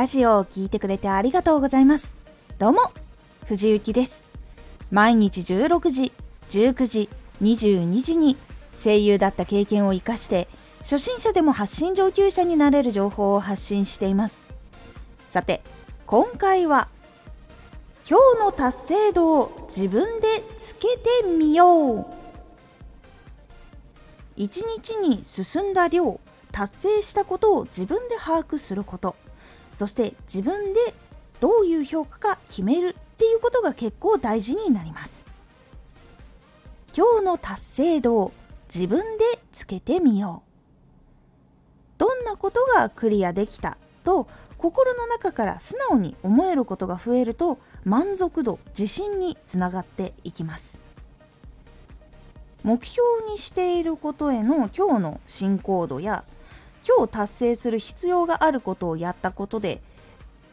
ラジオを聴いてくれてありがとうございます。どうも藤幸です。毎日16時19時22時に声優だった経験を生かして初心者でも発信上級者になれる情報を発信しています。さて今回は今日の達成度を自分でつけてみよう。一日に進んだ量達成したことを自分で把握すること。そして自分でどういう評価か決めるっていうことが結構大事になります。今日の達成度を自分でつけてみよう。どんなことがクリアできたと心の中から素直に思えることが増えると満足度自信につながっていきます。目標にしていることへの今日の進行度や今日達成する必要があることをやったことで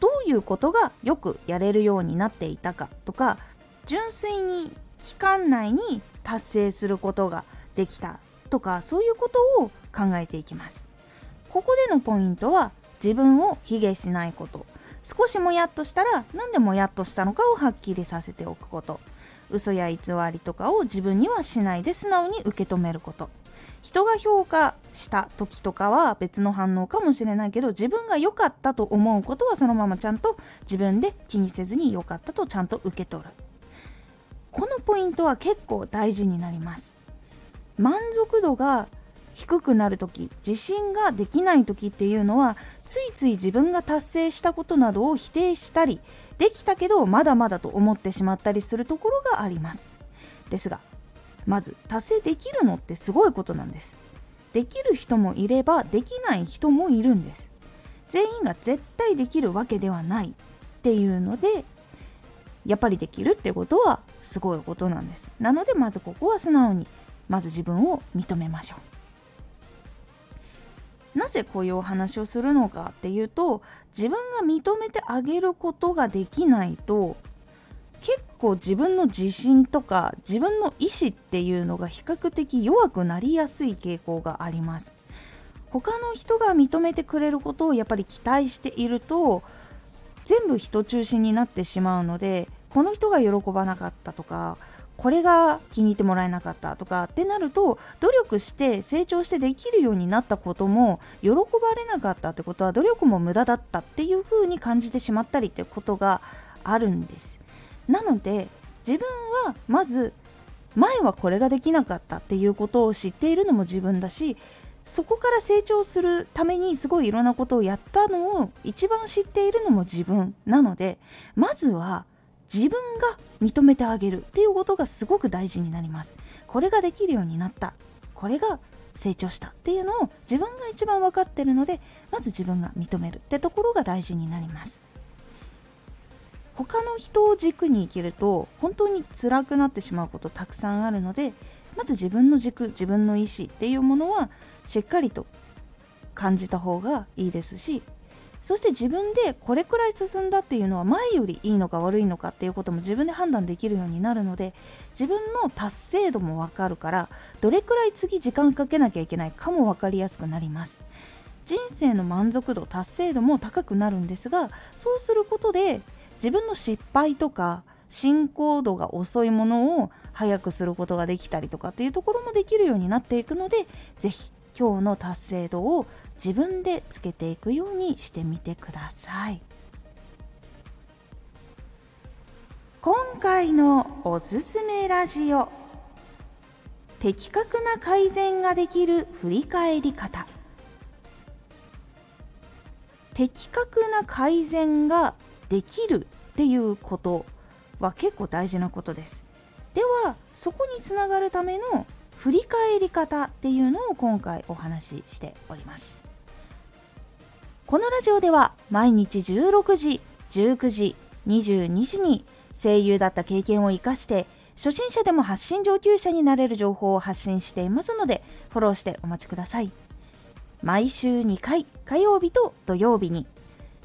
どういうことがよくやれるようになっていたかとか純粋に期間内に達成することができたとかそういうことを考えていきます。ここでのポイントは自分を卑下しないこと。少しもやっとしたら何でもやっとしたのかをはっきりさせておくこと。嘘や偽りとかを自分にはしないで素直に受け止めること。人が評価した時とかは別の反応かもしれないけど自分が良かったと思うことはそのままちゃんと自分で気にせずに良かったとちゃんと受け取る。このポイントは結構大事になります。満足度が低くなる時自信ができない時っていうのはついつい自分が達成したことなどを否定したりできたけどまだまだと思ってしまったりするところがあります。ですがまず達成できるのってすごいことなんです。できる人もいればできない人もいるんです。全員が絶対できるわけではない。っていうのでやっぱりできるってことはすごいことなんです。なのでまずここは素直にまず自分を認めましょう。なぜこういうお話をするのかっていうと自分が認めてあげることができないと結構自分の自信とか自分の意思っていうのが比較的弱くなりやすい傾向があります。他の人が認めてくれることをやっぱり期待していると全部人中心になってしまうのでこの人が喜ばなかったとかこれが気に入ってもらえなかったとかってなると努力して成長してできるようになったことも喜ばれなかったってことは努力も無駄だったっていう風に感じてしまったりってことがあるんです。なので自分はまず前はこれができなかったっていうことを知っているのも自分だしそこから成長するためにすごいいろんなことをやったのを一番知っているのも自分なのでまずは自分が認めてあげるっていうことがすごく大事になります。これができるようになった。これが成長したっていうのを自分が一番分かってるのでまず自分が認めるってところが大事になります。他の人を軸に生きると本当に辛くなってしまうことたくさんあるのでまず自分の軸自分の意思っていうものはしっかりと感じた方がいいですしそして自分でこれくらい進んだっていうのは前よりいいのか悪いのかっていうことも自分で判断できるようになるので自分の達成度もわかるからどれくらい次時間かけなきゃいけないかも分かりやすくなります。人生の満足度達成度も高くなるんですがそうすることで自分の失敗とか進行度が遅いものを早くすることができたりとかっていうところもできるようになっていくので是非今日の達成度を自分でつけていくようにしてみてください。今回のおすすめラジオ。的確な改善ができる振り返り方。的確な改善ができるっていうことは結構大事なことです。ではそこにつながるための振り返り方っていうのを今回お話ししております。このラジオでは毎日16時19時22時に声優だった経験を生かして初心者でも発信上級者になれる情報を発信していますのでフォローしてお待ちください。毎週2回火曜日と土曜日に